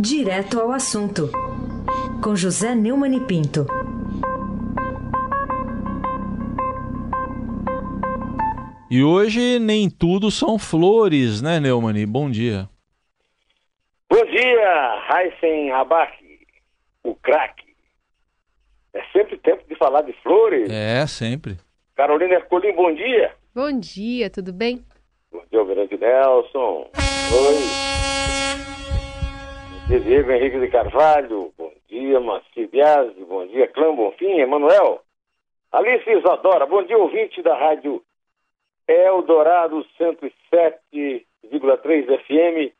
Direto ao assunto, com José Neumann e Pinto. E hoje nem tudo são flores, né, Neumann? Bom dia. Bom dia, Heisen Abac, o craque. É sempre tempo de falar de flores. É, sempre. Carolina Ercolim, bom dia. Bom dia, tudo bem? Bom dia, Almirante Nelson. Oi. Diego Henrique de Carvalho. Bom dia, Maci Biasi. Bom dia, Clã Bonfim, Emanuel. Alice Isadora, bom dia, ouvinte da rádio Eldorado 107,3 FM.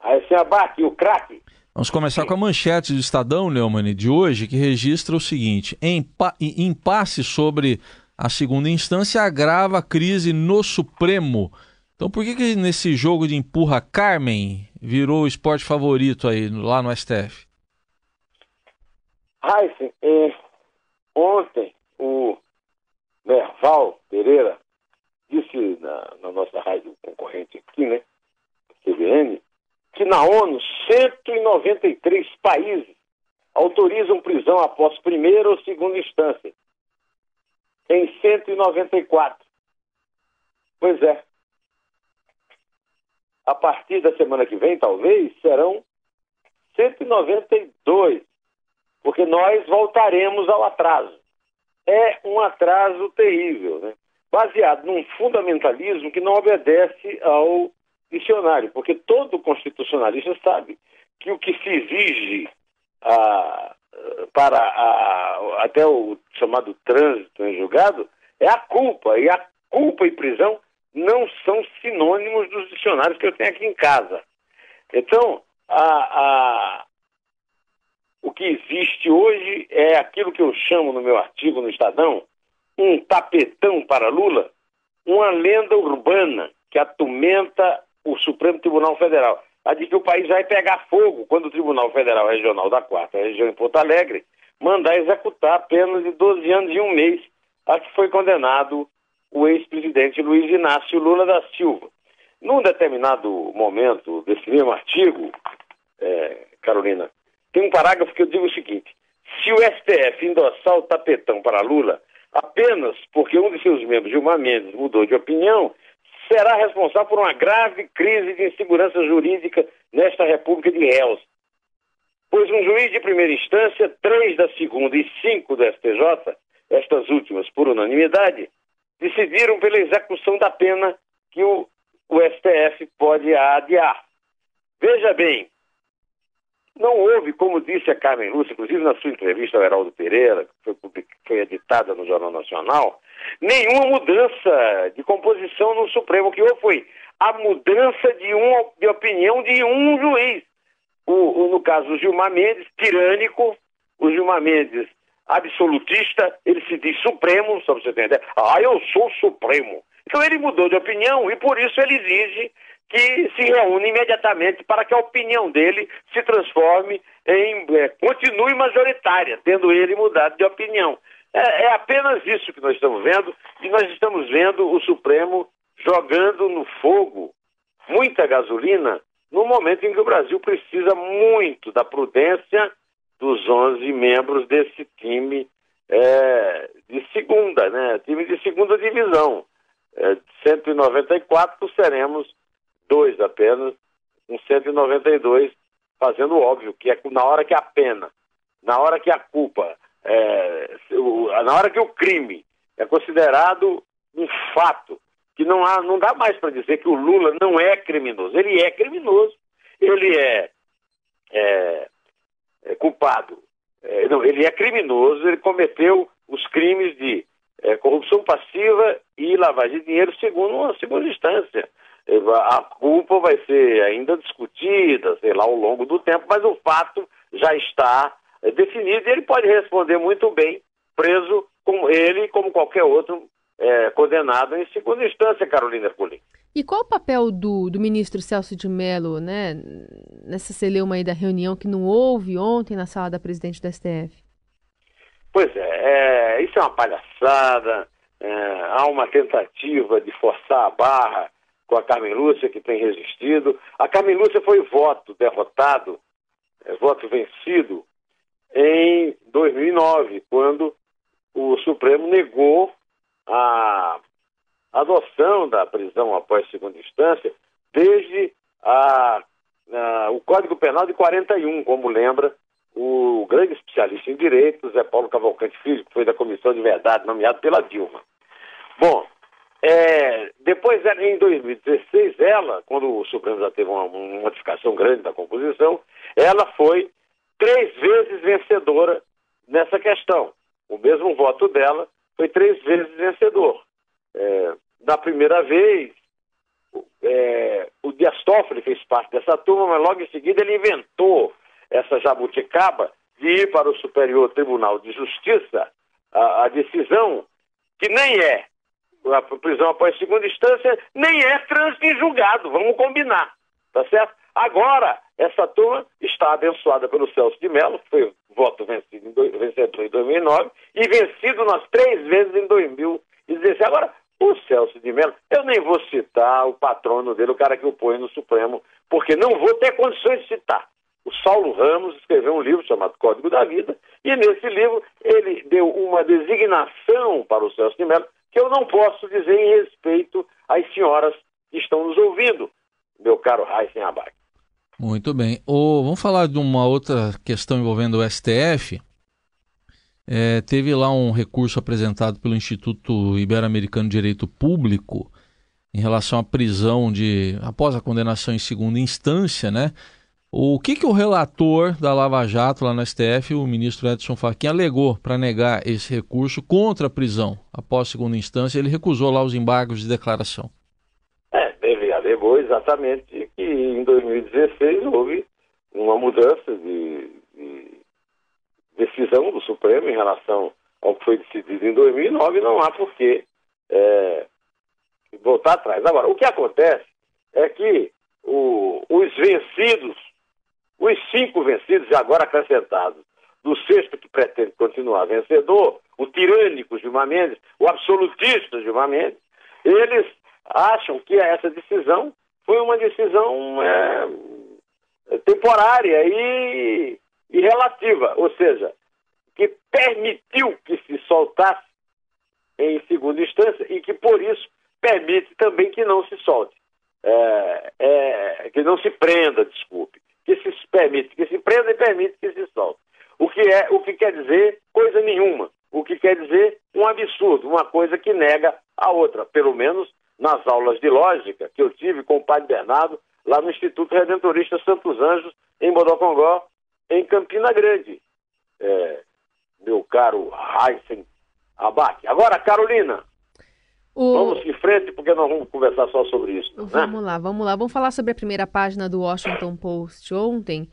Aí se abate o craque. Vamos começar com a manchete do Estadão, Neumann, de hoje, que registra o seguinte: impasse sobre a segunda instância agrava a crise no Supremo. Então por que, que nesse jogo de empurra Carmen virou o esporte favorito aí lá no STF? Heisen, eh, ontem o Merval Pereira disse na, na, nossa rádio concorrente aqui, né, CBN, que na ONU 193 países autorizam prisão após primeira ou segunda instância. Em 194. Pois é. A partir da semana que vem, talvez, serão 192, porque nós voltaremos ao atraso. É um atraso terrível, né? baseado num fundamentalismo que não obedece ao dicionário, porque todo constitucionalista sabe que o que se exige a, para a, até o chamado trânsito em julgado é a culpa, e a culpa e prisão não são sinônimos dos dicionários que eu tenho aqui em casa. Então, a, a, o que existe hoje é aquilo que eu chamo no meu artigo no Estadão um tapetão para Lula, uma lenda urbana que atumenta o Supremo Tribunal Federal. A de que o país vai pegar fogo quando o Tribunal Federal Regional da Quarta Região em Porto Alegre mandar executar a pena de 12 anos e um mês a que foi condenado o ex-presidente Luiz Inácio Lula da Silva. Num determinado momento desse mesmo artigo, é, Carolina, tem um parágrafo que eu digo o seguinte: se o STF endossar o tapetão para Lula, apenas porque um de seus membros, Gilmar Mendes, mudou de opinião, será responsável por uma grave crise de insegurança jurídica nesta República de réus. Pois um juiz de primeira instância, três da segunda e cinco do STJ, estas últimas por unanimidade, decidiram pela execução da pena que o, o STF pode adiar. Veja bem, não houve, como disse a Carmen Lúcia, inclusive na sua entrevista ao Heraldo Pereira, que foi, foi editada no Jornal Nacional, nenhuma mudança de composição no Supremo. O que houve foi a mudança de, um, de opinião de um juiz. O, o, no caso, o Gilmar Mendes, tirânico, o Gilmar Mendes, absolutista, ele se diz Supremo, só você entender. Ah, eu sou Supremo. Então ele mudou de opinião e por isso ele exige que se reúne imediatamente para que a opinião dele se transforme em. É, continue majoritária, tendo ele mudado de opinião. É, é, apenas isso que nós estamos vendo, e nós estamos vendo o Supremo jogando no fogo muita gasolina no momento em que o Brasil precisa muito da prudência dos 11 membros desse time é, de segunda, né? Time de segunda divisão. É, 194 seremos dois apenas, com 192, fazendo óbvio que é na hora que a pena, na hora que a culpa, é, na hora que o crime é considerado um fato, que não, há, não dá mais para dizer que o Lula não é criminoso. Ele é criminoso, ele é, é, é culpado. É, não, ele é criminoso, ele cometeu os crimes de é, corrupção passiva e lavagem de dinheiro segundo uma segunda instância a culpa vai ser ainda discutida, sei lá, ao longo do tempo, mas o fato já está é, definido e ele pode responder muito bem, preso como ele como qualquer outro é, condenado em segunda instância, Carolina Ercolim. E qual o papel do, do ministro Celso de Mello, né, nessa celeuma aí da reunião que não houve ontem na sala da presidente do STF? Pois é, é isso é uma palhaçada, é, há uma tentativa de forçar a barra com a Carmen Lúcia, que tem resistido. A Carmen Lúcia foi voto derrotado é, voto vencido em 2009, quando o Supremo negou a adoção da prisão após segunda instância desde a, a, o Código Penal de 41, como lembra o grande especialista em direito, Zé Paulo Cavalcante Filho, que foi da Comissão de Verdade, nomeado pela Dilma. Bom, é, depois, em 2016, ela, quando o Supremo já teve uma, uma modificação grande da composição, ela foi três vezes vencedora nessa questão. O mesmo voto dela foi três vezes vencedor. É, na primeira vez, é, o Dias Toffoli fez parte dessa turma, mas logo em seguida ele inventou essa jabuticaba de ir para o Superior Tribunal de Justiça a, a decisão que nem é a prisão após segunda instância, nem é trânsito em julgado, vamos combinar, tá certo? Agora, essa turma está abençoada pelo Celso de Mello, que foi voto vencido em, do, vencedor em 2009 e vencido nas três vezes em 2016. Agora, o Celso de Mello, eu nem vou citar o patrono dele, o cara que o põe no Supremo, porque não vou ter condições de citar. O Saulo Ramos escreveu um livro chamado Código da Vida, e nesse livro ele deu uma designação para o Celso de Mello que eu não posso dizer em respeito às senhoras que estão nos ouvindo, meu caro Raíssen Abac. Muito bem. Oh, vamos falar de uma outra questão envolvendo o STF. É, teve lá um recurso apresentado pelo Instituto Ibero-Americano de Direito Público em relação à prisão de após a condenação em segunda instância, né? O que, que o relator da Lava Jato lá no STF, o ministro Edson Fachin, alegou para negar esse recurso contra a prisão? Após segunda instância, ele recusou lá os embargos de declaração. É, ele alegou exatamente que em 2016 houve uma mudança de, decisão do Supremo em relação ao que foi decidido em 2009 não há por que é, voltar atrás. Agora, o que acontece é que o, os vencidos os cinco vencidos e agora acrescentados do sexto que pretende continuar vencedor, o tirânico Gilmar Mendes, o absolutista Gilmar Mendes, eles acham que essa decisão foi uma decisão é, temporária e, e relativa, ou seja, que permitiu que se soltasse em segunda instância e que, por isso, permite também que não se solte, é, é, que não se prenda, desculpe que se permite que se prenda e permite que se solte. O que, é, o que quer dizer coisa nenhuma. O que quer dizer um absurdo, uma coisa que nega a outra. Pelo menos nas aulas de lógica que eu tive com o Padre Bernardo lá no Instituto Redentorista Santos Anjos, em Bodocongó, em Campina Grande. É, meu caro Heisen Abac. Agora, Carolina, o... Vamos em frente, porque nós vamos conversar só sobre isso. Né? Vamos lá, vamos lá. Vamos falar sobre a primeira página do Washington Post ontem,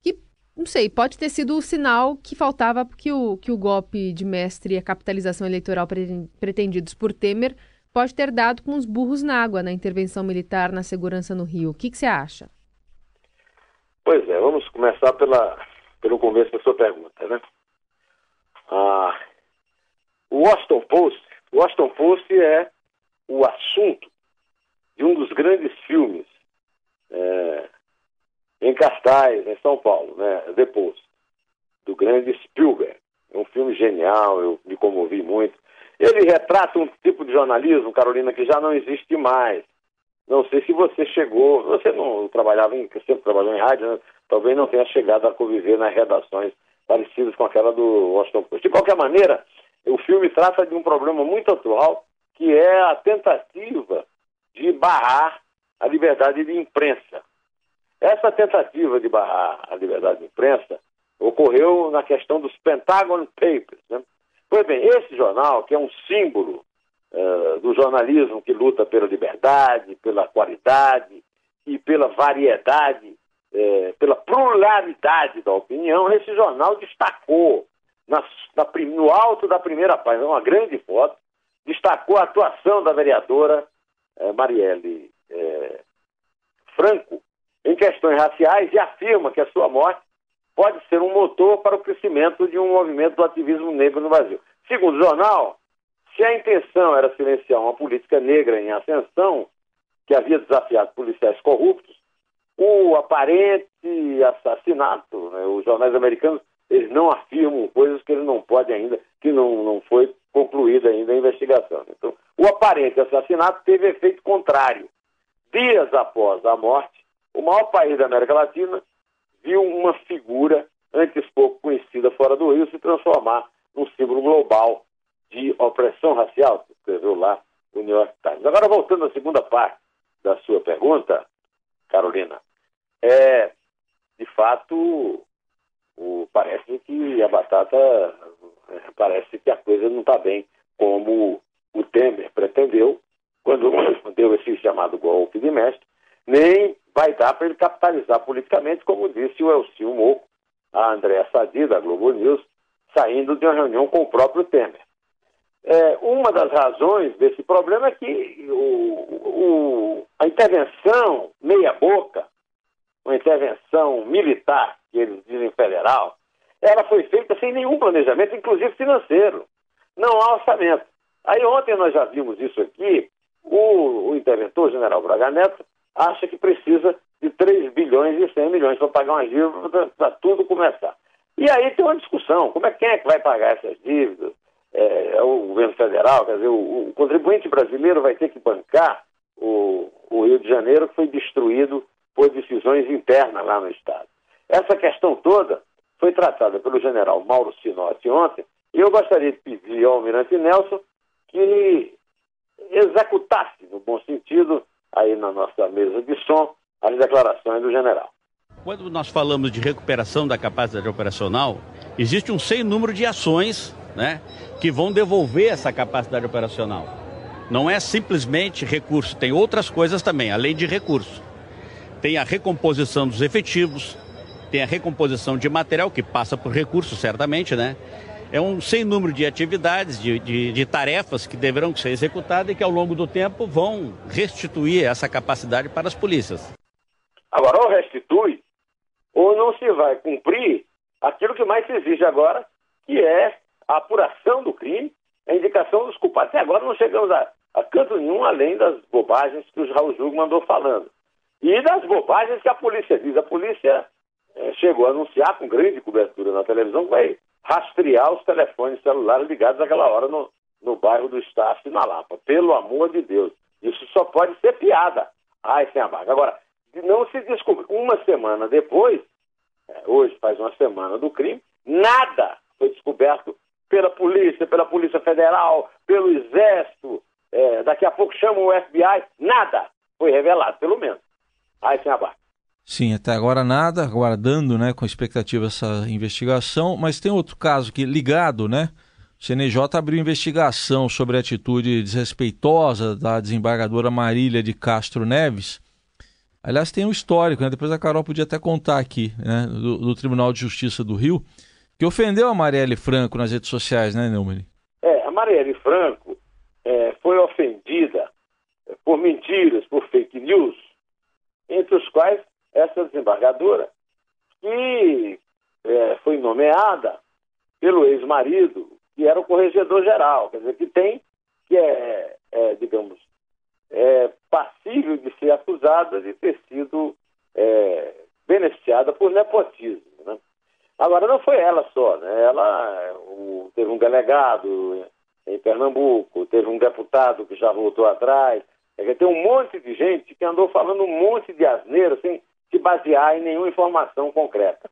que, não sei, pode ter sido o sinal que faltava que o, que o golpe de mestre e a capitalização eleitoral pretendidos por Temer pode ter dado com os burros na água na intervenção militar na segurança no Rio. O que, que você acha? Pois é, vamos começar pela, pelo começo da sua pergunta, né? Ah, o Washington Post o Washington Post é o assunto de um dos grandes filmes é, em cartaz em São Paulo, né? The Post, do grande Spielberg. É um filme genial, eu me comovi muito. Ele retrata um tipo de jornalismo, Carolina, que já não existe mais. Não sei se você chegou, você não trabalhava em, sempre trabalhou em rádio, né? talvez não tenha chegado a conviver nas redações parecidas com aquela do Washington Post. De qualquer maneira, o filme trata de um problema muito atual, que é a tentativa de barrar a liberdade de imprensa. Essa tentativa de barrar a liberdade de imprensa ocorreu na questão dos Pentagon Papers. Né? Pois bem, esse jornal, que é um símbolo uh, do jornalismo que luta pela liberdade, pela qualidade e pela variedade, uh, pela pluralidade da opinião, esse jornal destacou na, no alto da primeira página, uma grande foto, destacou a atuação da vereadora eh, Marielle eh, Franco em questões raciais e afirma que a sua morte pode ser um motor para o crescimento de um movimento do ativismo negro no Brasil. Segundo o jornal, se a intenção era silenciar uma política negra em ascensão, que havia desafiado policiais corruptos, o aparente assassinato os jornais americanos, eles não afirmam coisas que eles não podem ainda, que não, não foi concluída ainda a investigação. Então, o aparente assassinato teve efeito contrário. Dias após a morte, o maior país da América Latina viu uma figura antes pouco conhecida fora do Rio se transformar num símbolo global de opressão racial, escreveu lá o New York Times. Agora, voltando à segunda parte da sua pergunta, Carolina, é, de fato, o, parece que a batata, é, parece que a coisa não está bem como o Temer pretendeu quando deu esse chamado golpe de mestre, nem vai dar para ele capitalizar politicamente, como disse o Elcio Moco, a Andréa Sadi, da Globo News, saindo de uma reunião com o próprio Temer. É, uma das razões desse problema é que o, o, a intervenção meia-boca, uma intervenção militar, que eles dizem federal, ela foi feita sem nenhum planejamento, inclusive financeiro. Não há orçamento. Aí ontem nós já vimos isso aqui, o, o interventor, general Braga Neto, acha que precisa de 3 bilhões e 100 milhões para pagar umas dívidas para tudo começar. E aí tem uma discussão, como é quem é que vai pagar essas dívidas? É, é o governo federal, quer dizer, o, o, contribuinte brasileiro vai ter que bancar o, o Rio de Janeiro que foi destruído por decisões internas lá no Estado. Essa questão toda foi tratada pelo general Mauro Sinotti ontem, e eu gostaria de pedir ao Almirante Nelson que executasse, no bom sentido, aí na nossa mesa de som, as declarações do general. Quando nós falamos de recuperação da capacidade operacional, existe um sem número de ações né, que vão devolver essa capacidade operacional. Não é simplesmente recurso, tem outras coisas também, além de recurso. Tem a recomposição dos efetivos, tem a recomposição de material, que passa por recurso, certamente, né? É um sem número de atividades, de, de, de tarefas que deverão ser executadas e que ao longo do tempo vão restituir essa capacidade para as polícias. Agora, ou restitui, ou não se vai cumprir aquilo que mais se exige agora, que é a apuração do crime, a indicação dos culpados. Até agora não chegamos a, a canto nenhum além das bobagens que o Raul Jugo mandou falando. E das bobagens que a polícia diz. A polícia é, chegou a anunciar com grande cobertura na televisão que vai rastrear os telefones celulares ligados àquela hora no, no bairro do Estácio, na Lapa. Pelo amor de Deus. Isso só pode ser piada. Ai, sem a vaga. Agora, não se descobriu. Uma semana depois, é, hoje faz uma semana do crime, nada foi descoberto pela polícia, pela Polícia Federal, pelo Exército, é, daqui a pouco chamam o FBI, nada foi revelado, pelo menos. Aí sem abaixo. Sim, até agora nada, aguardando né, com expectativa essa investigação, mas tem outro caso que ligado, né? O CNJ abriu investigação sobre a atitude desrespeitosa da desembargadora Marília de Castro Neves. Aliás, tem um histórico, né? depois a Carol podia até contar aqui, né? do, do Tribunal de Justiça do Rio que ofendeu a Marielle Franco nas redes sociais, né, Neumann? É, a Marielle Franco é, foi ofendida por mentiras, por fake news, entre os quais essa desembargadora, que é, foi nomeada pelo ex-marido, que era o corregedor-geral, quer dizer, que tem, que é, é digamos, é passível de ser acusada de ter sido é, beneficiada por nepotismo. Agora, não foi ela só, né? Ela o, teve um delegado em Pernambuco, teve um deputado que já voltou atrás. Tem um monte de gente que andou falando um monte de asneiro sem se basear em nenhuma informação concreta.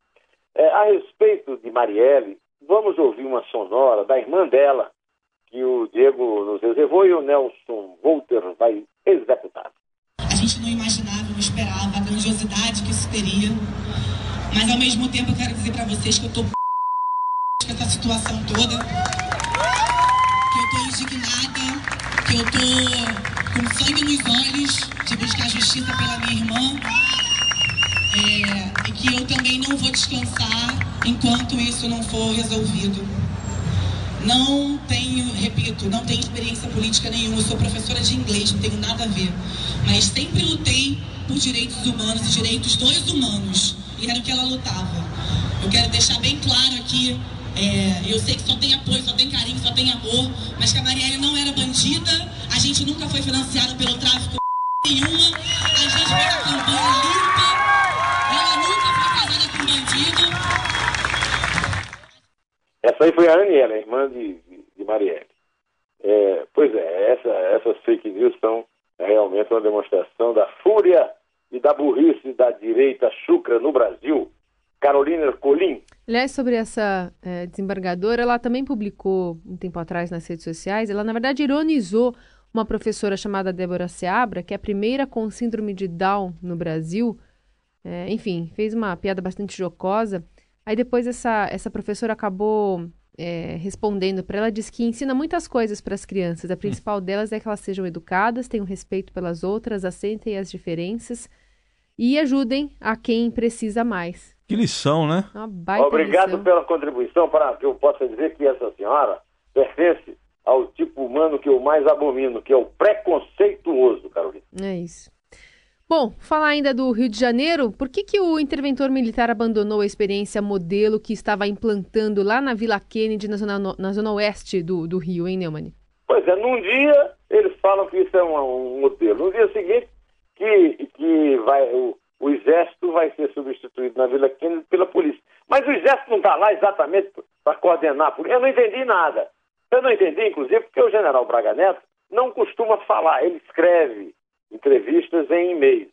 É, a respeito de Marielle, vamos ouvir uma sonora da irmã dela, que o Diego nos reservou e o Nelson Volter vai executar. A gente não imaginava, não esperava a grandiosidade que isso teria mas ao mesmo tempo eu quero dizer para vocês que eu tô com essa situação toda. Que eu tô indignada, que eu tô com sangue nos olhos de buscar justiça pela minha irmã. É, e que eu também não vou descansar enquanto isso não for resolvido. Não tenho, repito, não tenho experiência política nenhuma. Eu sou professora de inglês, não tenho nada a ver. Mas sempre lutei por direitos humanos e direitos dos humanos e era o que ela lutava. Eu quero deixar bem claro aqui, é, eu sei que só tem apoio, só tem carinho, só tem amor, mas que a Marielle não era bandida, a gente nunca foi financiado pelo tráfico nenhuma, a gente foi na campanha limpa, ela nunca foi casada com bandido, Essa aí foi a Aniela, a irmã de, de Marielle. É, pois é, essa, essas fake news são realmente uma demonstração da fúria e da burrice da direita chucra no Brasil. Carolina Colim. Aliás, sobre essa é, desembargadora, ela também publicou um tempo atrás nas redes sociais, ela na verdade ironizou uma professora chamada Débora Seabra, que é a primeira com síndrome de Down no Brasil. É, enfim, fez uma piada bastante jocosa. Aí depois essa, essa professora acabou é, respondendo para ela, diz que ensina muitas coisas para as crianças. A principal delas é que elas sejam educadas, tenham respeito pelas outras, acentem as diferenças e ajudem a quem precisa mais. Que lição, né? Obrigado lição. pela contribuição para que eu possa dizer que essa senhora pertence ao tipo humano que eu mais abomino, que é o preconceituoso, Carolina. É isso. Bom, falar ainda do Rio de Janeiro, por que, que o interventor militar abandonou a experiência modelo que estava implantando lá na Vila Kennedy, na zona, na zona oeste do, do Rio, hein, Neumann? Pois é, num dia eles falam que isso é um, um modelo, no dia seguinte que, que vai, o, o exército vai ser substituído na Vila Kennedy pela polícia. Mas o exército não está lá exatamente para coordenar a polícia. Eu não entendi nada. Eu não entendi, inclusive, porque o general Braga Neto não costuma falar, ele escreve entrevistas em e-mails.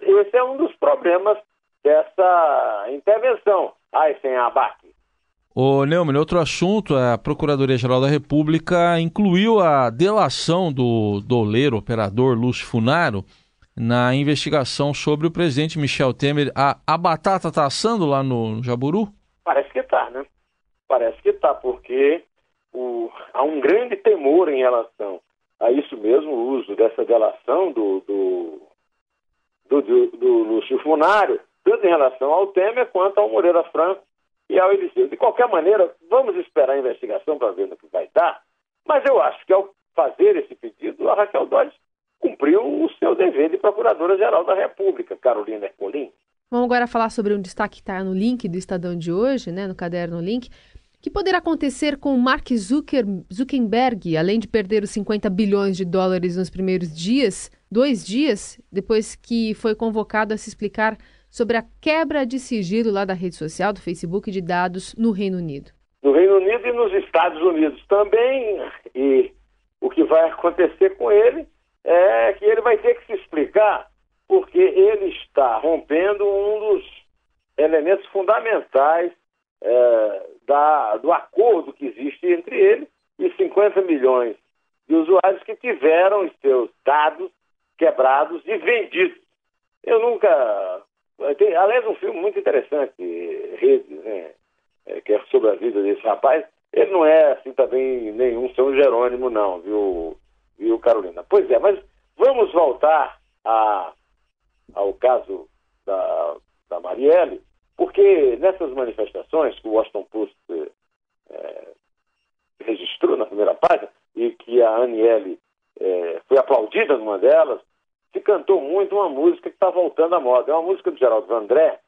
Esse é um dos problemas dessa intervenção. Ai, sem abaque. Ô, Neumann, outro assunto, a Procuradoria-Geral da República incluiu a delação do doleiro operador Lúcio Funaro na investigação sobre o presidente Michel Temer. A, a batata está assando lá no, Jaburu? Parece que está, né? Parece que está, porque o, há um grande temor em relação a isso mesmo, o uso dessa delação do, do, do, do, do Lúcio Funário, tanto em relação ao Temer quanto ao Moreira Franco e ao Eliseu. De qualquer maneira, vamos esperar a investigação para ver no que vai dar, mas eu acho que ao fazer esse pedido, a Raquel Dodge cumpriu o seu dever de Procuradora-Geral da República, Carolina Ercolim. Vamos agora falar sobre um destaque que está no link do Estadão de hoje, né, no caderno link, que poderá acontecer com Mark Zucker, Zuckerberg, além de perder os 50 bilhões de dólares nos primeiros dias, dois dias depois que foi convocado a se explicar sobre a quebra de sigilo lá da rede social, do Facebook, de dados no Reino Unido? No Reino Unido e nos Estados Unidos também. E o que vai acontecer com ele é que ele vai ter que se explicar porque ele está rompendo um dos elementos fundamentais é, da, do acordo que existe entre ele e 50 milhões de usuários que tiveram os seus dados quebrados e vendidos. Eu nunca. Tem, aliás, um filme muito interessante, Redes, né? É, que é sobre a vida desse rapaz. Ele não é, assim, também nenhum São Jerônimo, não, viu, Carolina? Pois é, mas vamos voltar a, ao caso da, da Marielle. Porque nessas manifestações que o Washington Post é, registrou na primeira página, e que a Aniele é, foi aplaudida numa delas, se cantou muito uma música que está voltando à moda. É uma música do Geraldo Vandré,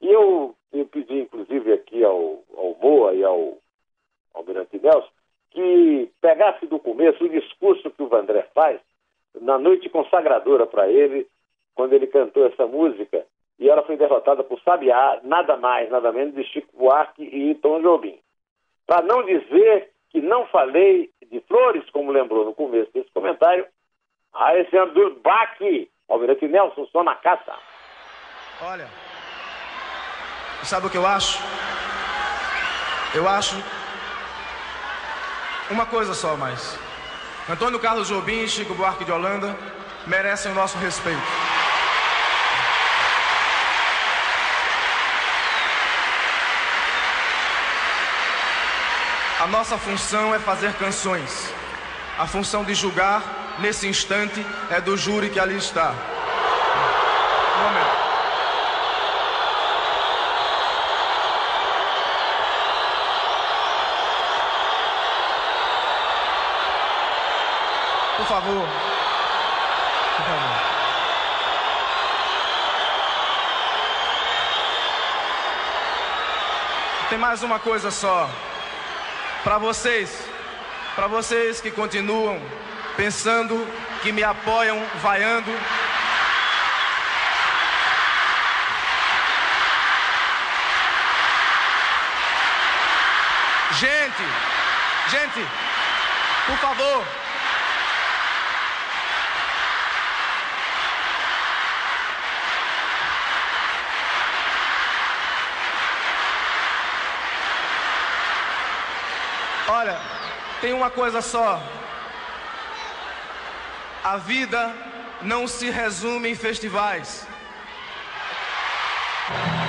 e eu, eu pedi, inclusive, aqui ao, ao e ao Almirante Nelson, que pegasse do começo o discurso que o Vandré faz na noite consagradora para ele, quando ele cantou essa música, e ela foi derrotada por Sabiá, nada mais, nada menos de Chico Buarque e Tom Jobim. Para não dizer que não falei de flores, como lembrou no começo desse comentário, a esse Abdul Baki, Almirante Nelson, só na caça. Olha, sabe o que eu acho? Eu acho uma coisa só mais. Antônio Carlos Jobim e Chico Buarque de Holanda merecem o nosso respeito. A nossa função é fazer canções. A função de julgar, nesse instante, é do júri que ali está. Um momento. Por favor. Por favor. Tem mais uma coisa só. Para vocês, para vocês que continuam pensando, que me apoiam, vaiando. Gente, gente, por favor. Olha, tem uma coisa só. A vida não se resume em festivais. Caminhando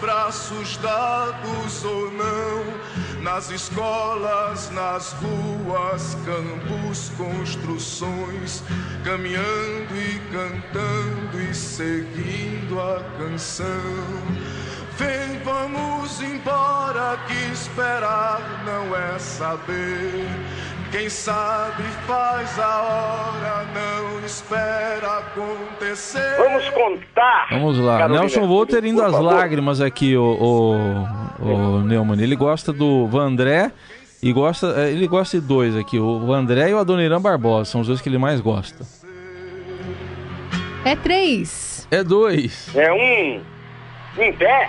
braços dados ou não, nas escolas, nas ruas, campos, construções, caminhando e cantando e seguindo a canção. Vem, vamos embora, que esperar não é saber. Quem sabe faz a hora, não espera acontecer. Vamos contar. Vamos lá. Carolina, Nelson Volter indo às lágrimas aqui, o, o, o Neumann. Ele gosta do Vandré e gosta. eh, Ele gosta de dois aqui, o Vandré e o Adoniran Barbosa. São os dois que ele mais gosta. É três. É dois. É um em pé.